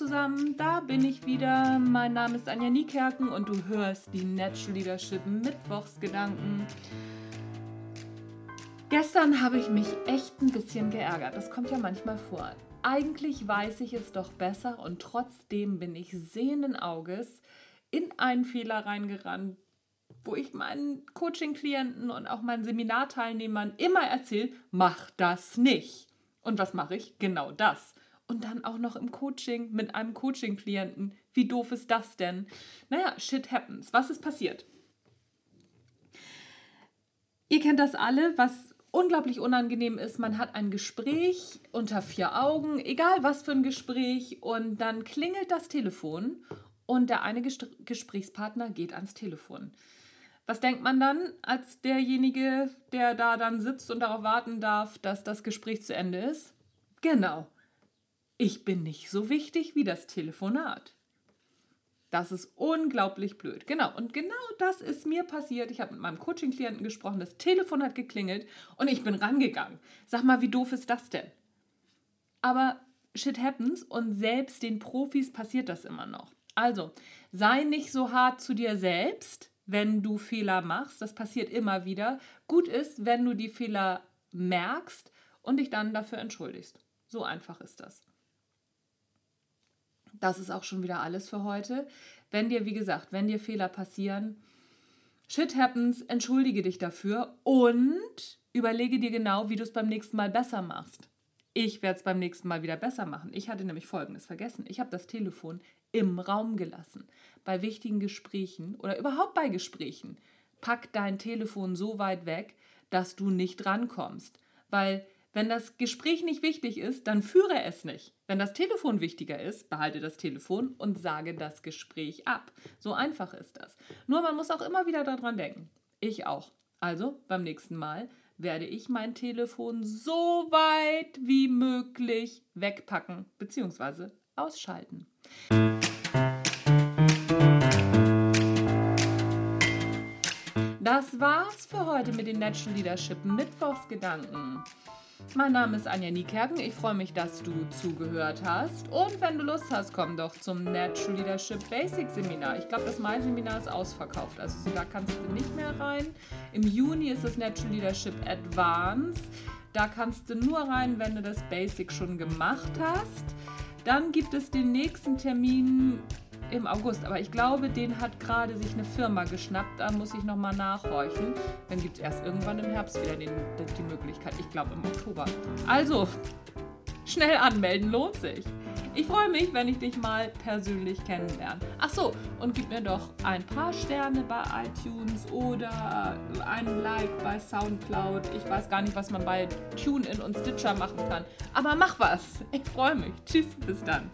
zusammen, da bin ich wieder. Mein Name ist Anja Niekerken und du hörst die Natural Leadership Mittwochsgedanken. Gestern habe ich mich echt ein bisschen geärgert. Das kommt ja manchmal vor. Eigentlich weiß ich es doch besser und trotzdem bin ich sehenden Auges in einen Fehler reingerannt, wo ich meinen Coaching-Klienten und auch meinen Seminarteilnehmern immer erzähle, mach das nicht. Und was mache ich? Genau das. Und dann auch noch im Coaching mit einem Coaching-Klienten. Wie doof ist das denn? Naja, shit happens. Was ist passiert? Ihr kennt das alle, was unglaublich unangenehm ist. Man hat ein Gespräch unter vier Augen, egal was für ein Gespräch, und dann klingelt das Telefon und der eine Gesprächspartner geht ans Telefon. Was denkt man dann als derjenige, der da dann sitzt und darauf warten darf, dass das Gespräch zu Ende ist? Genau. Ich bin nicht so wichtig wie das Telefonat. Das ist unglaublich blöd. Genau. Und genau das ist mir passiert. Ich habe mit meinem Coaching-Klienten gesprochen, das Telefon hat geklingelt und ich bin rangegangen. Sag mal, wie doof ist das denn? Aber shit happens und selbst den Profis passiert das immer noch. Also, sei nicht so hart zu dir selbst wenn du Fehler machst. Das passiert immer wieder. Gut ist, wenn du die Fehler merkst und dich dann dafür entschuldigst. So einfach ist das. Das ist auch schon wieder alles für heute. Wenn dir, wie gesagt, wenn dir Fehler passieren, shit happens, entschuldige dich dafür und überlege dir genau, wie du es beim nächsten Mal besser machst. Ich werde es beim nächsten Mal wieder besser machen. Ich hatte nämlich Folgendes vergessen. Ich habe das Telefon im Raum gelassen. Bei wichtigen Gesprächen oder überhaupt bei Gesprächen. Pack dein Telefon so weit weg, dass du nicht rankommst. Weil wenn das Gespräch nicht wichtig ist, dann führe es nicht. Wenn das Telefon wichtiger ist, behalte das Telefon und sage das Gespräch ab. So einfach ist das. Nur man muss auch immer wieder daran denken. Ich auch. Also beim nächsten Mal werde ich mein Telefon so weit wie möglich wegpacken bzw. ausschalten. Das war's für heute mit den Natural Leadership Mittwochsgedanken. Mein Name ist Anja Niekerken. Ich freue mich, dass du zugehört hast. Und wenn du Lust hast, komm doch zum Natural Leadership Basic Seminar. Ich glaube, das Mai-Seminar ist ausverkauft. Also da kannst du nicht mehr rein. Im Juni ist das Natural Leadership Advanced. Da kannst du nur rein, wenn du das Basic schon gemacht hast. Dann gibt es den nächsten Termin im August. Aber ich glaube, den hat gerade sich eine Firma geschnappt. Da muss ich nochmal nachhorchen. Dann gibt es erst irgendwann im Herbst wieder den, die Möglichkeit. Ich glaube im Oktober. Also, schnell anmelden lohnt sich. Ich freue mich, wenn ich dich mal persönlich kennenlerne. Ach so, und gib mir doch ein paar Sterne bei iTunes oder ein Like bei Soundcloud. Ich weiß gar nicht, was man bei TuneIn und Stitcher machen kann. Aber mach was. Ich freue mich. Tschüss, bis dann.